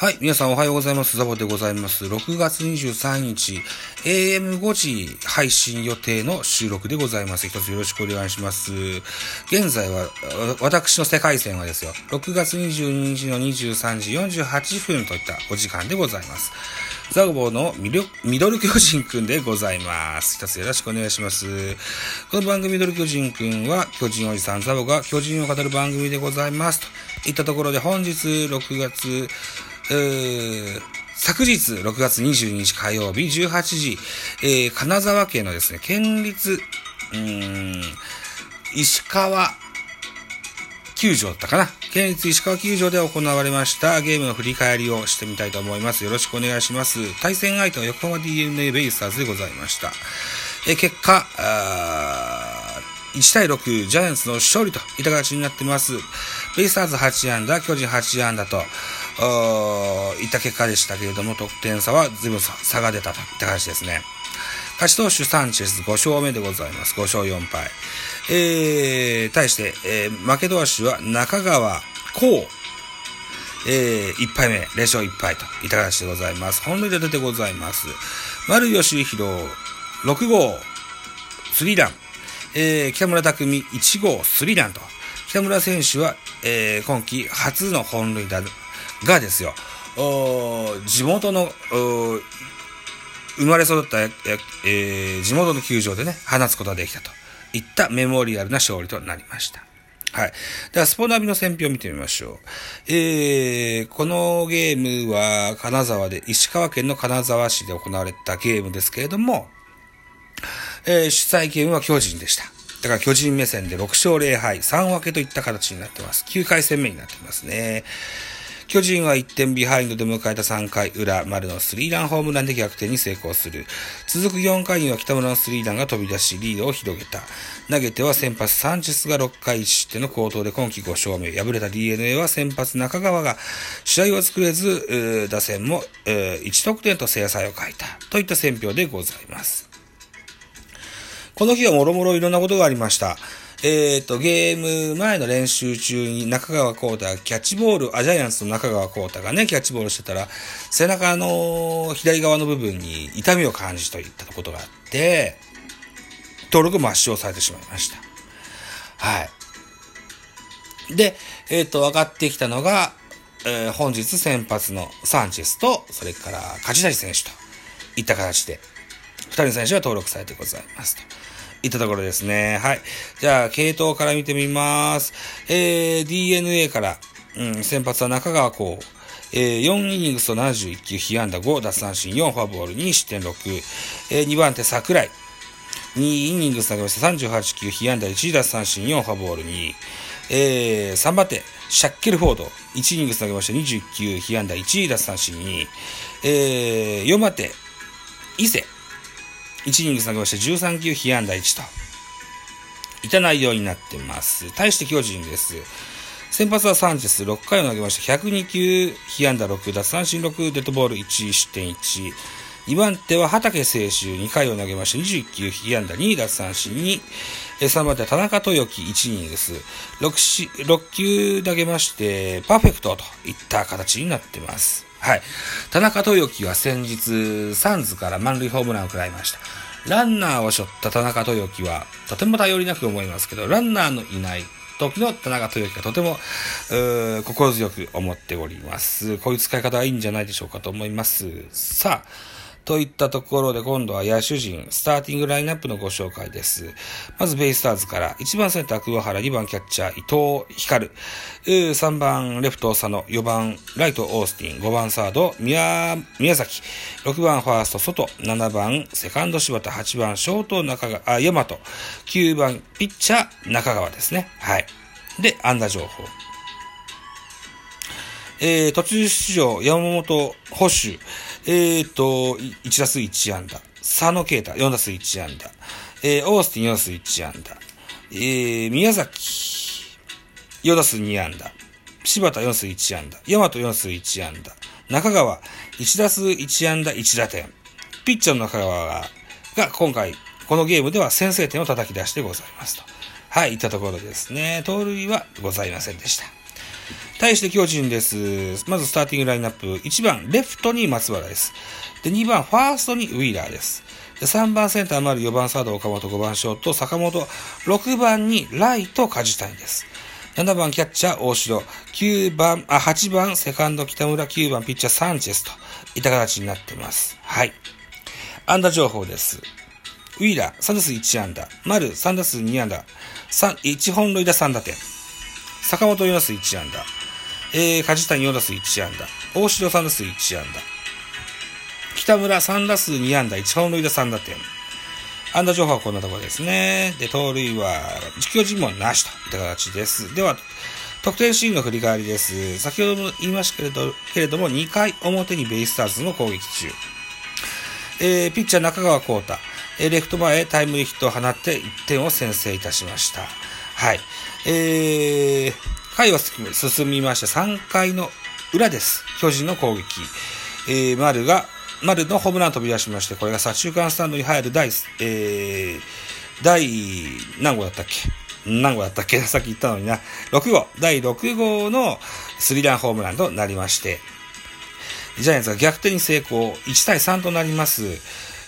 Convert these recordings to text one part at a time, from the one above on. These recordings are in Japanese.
はい。皆さんおはようございます。ザボでございます。6月23日、AM5 時配信予定の収録でございます。一つよろしくお願いします。現在は、私の世界線はですよ、6月22日の23時48分といったお時間でございます。ザボのミドミドル巨人くんでございます。一つよろしくお願いします。この番組ミドル巨人くんは、巨人おじさんザボが巨人を語る番組でございます。といったところで本日6月、え昨日6月22日火曜日18時、えー金沢県のですね、県立、うん、石川球場だったかな。県立石川球場で行われましたゲームの振り返りをしてみたいと思います。よろしくお願いします。対戦相手は横浜 DNA ベイスターズでございました。え結果、1対6、ジャイアンツの勝利といった形になってます。ベイスターズ8安打、巨人8安打と、いった結果でしたけれども、得点差は随分差差が出たといった形ですね。勝ち投手サンチェス5勝目でございます。5勝4敗。えー、対して、えー負け投手は中川光。えー、1敗目、0勝1敗といった形でございます。本塁打出てございます。丸吉弘、6号、スリーラン。えー、北村匠海1号スリーランと。北村選手は、えー、今季初の本塁打がですよ、地元の、生まれ育った、えー地元の球場でね、放つことができたといったメモリアルな勝利となりました。はい。では、スポナビの選評を見てみましょう。えー、このゲームは金沢で、石川県の金沢市で行われたゲームですけれども、えー主催権は巨人でした。だから巨人目線で6勝0敗、3分けといった形になってます。9回戦目になってますね。巨人は1点ビハインドで迎えた3回裏、丸のスリーランホームランで逆転に成功する。続く4回には北村のスリーランが飛び出し、リードを広げた。投げては先発サンチェスが6回1失点の好投で今季5勝目。敗れた DNA は先発中川が試合を作れず、打線も、1得点と制裁を欠いた。といった選評でございます。この日はもろもろいろんなことがありました。えっ、と、ゲーム前の練習中に中川幸太がキャッチボール、あ、ジャイアンツの中川幸太がね、キャッチボールしてたら、背中の左側の部分に痛みを感じといったことがあって、登録抹消されてしまいました。はい。で、えっ、と、分かってきたのが、えー本日先発のサンチェスと、それから梶谷選手といった形で、二人の選手が登録されてございますと。いったところですね。はい。じゃあ、系統から見てみます。えー、DNA から、うん、先発は中川光。えー、4イニングスと71球、被安打5、奪三振4、フォアボール2、失点6。えー、2番手桜井。2イニングス投げました38球、被安打1、奪三振4、フォアボール2。えー、3番手、シャッケルフォード。1イニングス投げました21球、被安打1、奪三振2。えー、4番手、伊勢。1イニング投げまして13球被安打1と。いた内容になってます。対して巨人です。先発はサンチェス6回を投げまして102球被安打6、奪三振6、デッドボール1、失点1。2番手は畑清修2回を投げまして21球被安打2、奪三振2。3番手は田中豊樹1イニングス。6, 6球投げましてパーフェクトといった形になってます。はい。田中豊樹は先日、サンズから満塁ホームランを食らいました。ランナーを背負った田中豊樹は、とても頼りなく思いますけど、ランナーのいない時の田中豊樹がとても、心強く思っております。こういう使い方はいいんじゃないでしょうかと思います。さあ、といったところで今度は野手陣、スターティングラインナップのご紹介です。まずベイスターズから、1番センター桑原、2番キャッチャー伊藤光、3番レフト佐野、4番ライトオースティン、5番サード宮宮崎、6番ファースト外、7番セカンド柴田、8番ショート中川、あ、大和、9番ピッチャー中川ですね。はい。で、安打情報。えー、途中出場、山本保守、えーと、1打数1安打。佐野啓太、4打数1安打。えー、オースティン4打数1安打。えー、宮崎、4打数2安打。柴田4打数1安打。大和4打数1安打。中川、1打数1安打1打点。ピッチャーの中川が、が今回、このゲームでは先制点を叩き出してございますと。はい、いったところですね。盗塁はございませんでした。対して巨人です。まずスターティングラインナップ。1番、レフトに松原です。で、2番、ファーストにウィーラーです。で3番センター丸、4番サード岡本、5番ショート坂本、6番にライト梶谷です。7番キャッチャー大城、9番、あ、8番セカンド北村、9番ピッチャーサンチェスといった形になっています。はい。安打情報です。ウィーラー3打数1安打、丸3打数2安打、3 1本塁打3打点、坂本4打数1安打、えー、梶谷4打数1安打、大城3打数1安打、北村3打数2安打、1本塁打3打点。安打情報はこんなところですね。で、盗塁は、実況尋問なしといった形です。では、得点シーンの振り返りです。先ほども言いましたけれど、けれども、2回表にベイスターズの攻撃中。えー、ピッチャー中川幸太、えーレフト前へタイムリーヒットを放って1点を先制いたしました。はい。えー、回は進みまして3回の裏です。巨人の攻撃。えー、丸が、丸のホームラン飛び出しまして、これが左中間スタンドに入る第、えー、第、何号だったっけ？何号だったっけ？さっき言ったのにな。6号。第6号のスリーランホームランとなりまして、ジャイアンツが逆転に成功。1対3となります。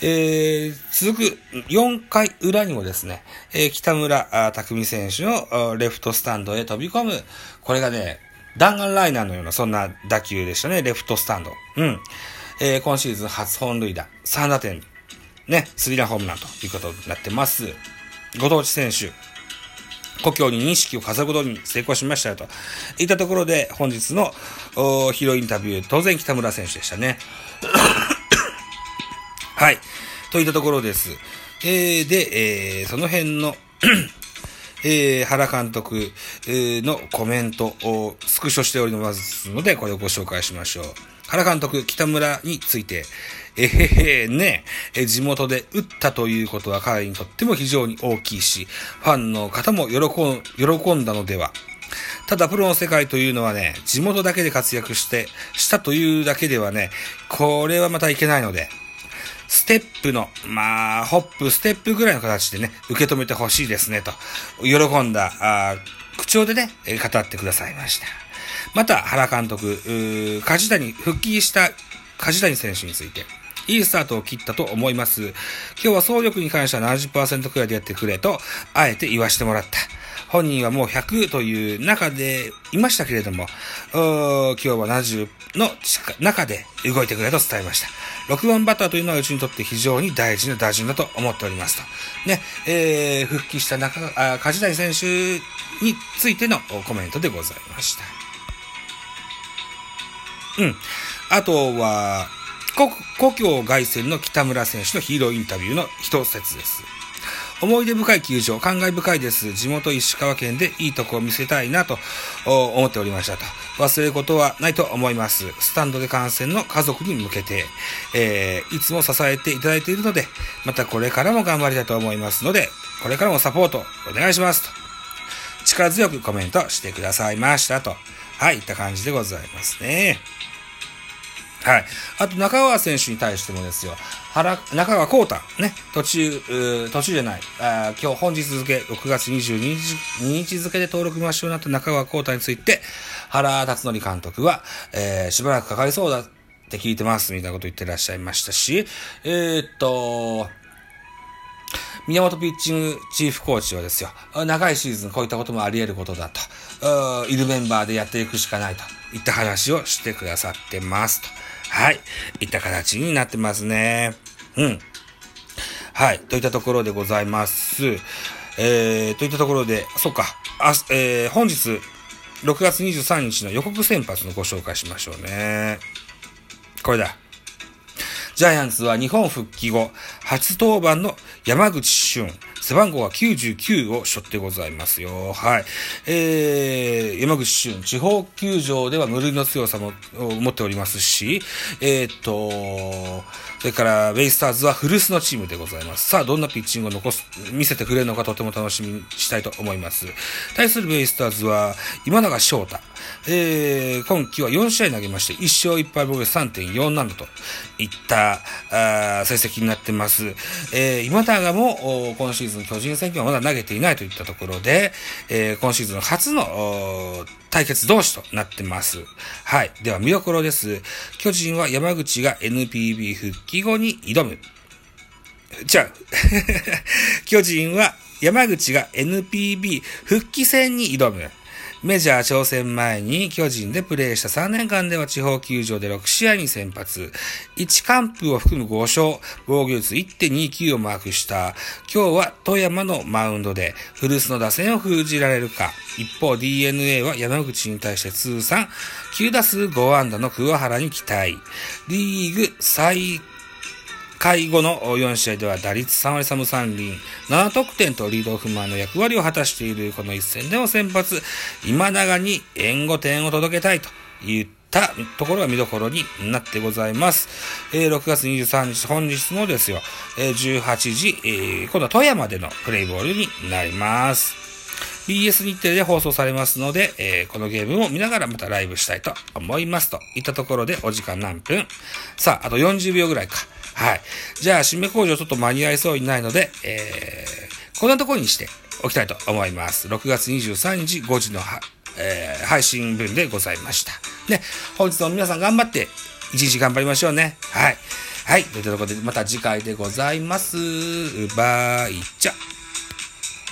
えー、続く4回裏にもですね、えー北村あ匠選手のレフトスタンドへ飛び込む。これがね、弾丸ライナーのようなそんな打球でしたね、レフトスタンド。うん。えー今シーズン初本塁打、3打点、ね、スリランホームランということになってます。ご当地選手、故郷に認識を飾ることに成功しましたよと。いったところで、本日のおーヒロインタビュー、当然北村選手でしたね。はい。といったところです。えー、で、えー、その辺の、えー、原監督のコメントをスクショしておりますので、これをご紹介しましょう。原監督、北村について、えへへね、え地元で打ったということは彼にとっても非常に大きいし、ファンの方も喜喜んだのでは。ただ、プロの世界というのはね、地元だけで活躍して、したというだけではね、これはまたいけないので、ステップの、まあ、ホップ、ステップぐらいの形でね、受け止めてほしいですね、と、喜んだ、あ口調でね、語ってくださいました。また、原監督、梶谷、復帰した梶谷選手について、いいスタートを切ったと思います。今日は走力に関しては70%くらいでやってくれと、あえて言わしてもらった。本人はもう100という中でいましたけれども、今日は70の中で動いてくれと伝えました。6番バッターというのはうちにとって非常に大事な打順だと思っておりますと。ね、えー、復帰した中、あ梶谷選手についてのコメントでございました。うん。あとは、故故郷凱旋の北村選手のヒーローインタビューの一節です。思い出深い球場、感慨深いです。地元石川県でいいとこを見せたいなと思っておりましたと。忘れることはないと思います。スタンドで観戦の家族に向けて、えーいつも支えていただいているので、またこれからも頑張りたいと思いますので、これからもサポートお願いしますと。力強くコメントしてくださいましたと。はい、いった感じでございますね。はい。あと、中川選手に対してもですよ。原、中川幸太、ね、途中、途中じゃない。あ今日本日付、6月22日日付で登録抹消になった中川幸太について、原辰徳監督は、えーしばらくかかりそうだって聞いてます、みたいなこと言ってらっしゃいましたし、えーっと、宮本ピッチングチーフコーチはですよ、長いシーズンこういったこともあり得ることだと、いるメンバーでやっていくしかないといった話をしてくださってますと。はい。いった形になってますね。うん。はい。といったところでございます。えー、といったところで、そっか、あ、えー、本日、6月23日の予告先発のご紹介しましょうね。これだ。ジャイアンツは日本復帰後、初登板の山口俊、背番号は99を背負ってございますよ。はい。えー、山口俊、地方球場では無類の強さもを持っておりますし、えーっと、それから、ベイスターズは古巣のチームでございます。さあ、どんなピッチングを残す、見せてくれるのかとても楽しみにしたいと思います。対するベイスターズは、今永翔太。えー、今季は4試合投げまして、1勝1敗防御3.47といった、あー成績になってます。えー、今永も、今シーズンズン巨人戦記はまだ投げていないといったところで、えー、今シーズン初の対決同士となってます。はい。では見どころです。巨人は山口が NPB 復帰後に挑む。じゃあ、巨人は山口が NPB 復帰戦に挑む。メジャー挑戦前に巨人でプレーした3年間では地方球場で6試合に先発。1完封を含む5勝、防御率1.29をマークした。今日は富山のマウンドで古巣の打線を封じられるか。一方 DNA は山口に対して通算9打数5安打の桑原に期待。リーグ最会後の4試合では打率3割3分3厘、7得点とリードオフマンの役割を果たしているこの一戦でも先発、今永に援護点を届けたいといったところが見どころになってございます。えー、6月23日、本日のですよ、えー、18時、えー、今度は富山でのプレイボールになります。BS 日テレで放送されますので、えー、このゲームを見ながらまたライブしたいと思いますといったところでお時間何分さあ、あと40秒ぐらいか。はい。じゃあ、締め工場ちょっと間に合いそうにないので、えー、こんなところにしておきたいと思います。6月23日5時のえー、配信分でございました。ね、本日も皆さん頑張って、一日頑張りましょうね。はい。はい。ということで、また次回でございます。バイチャ。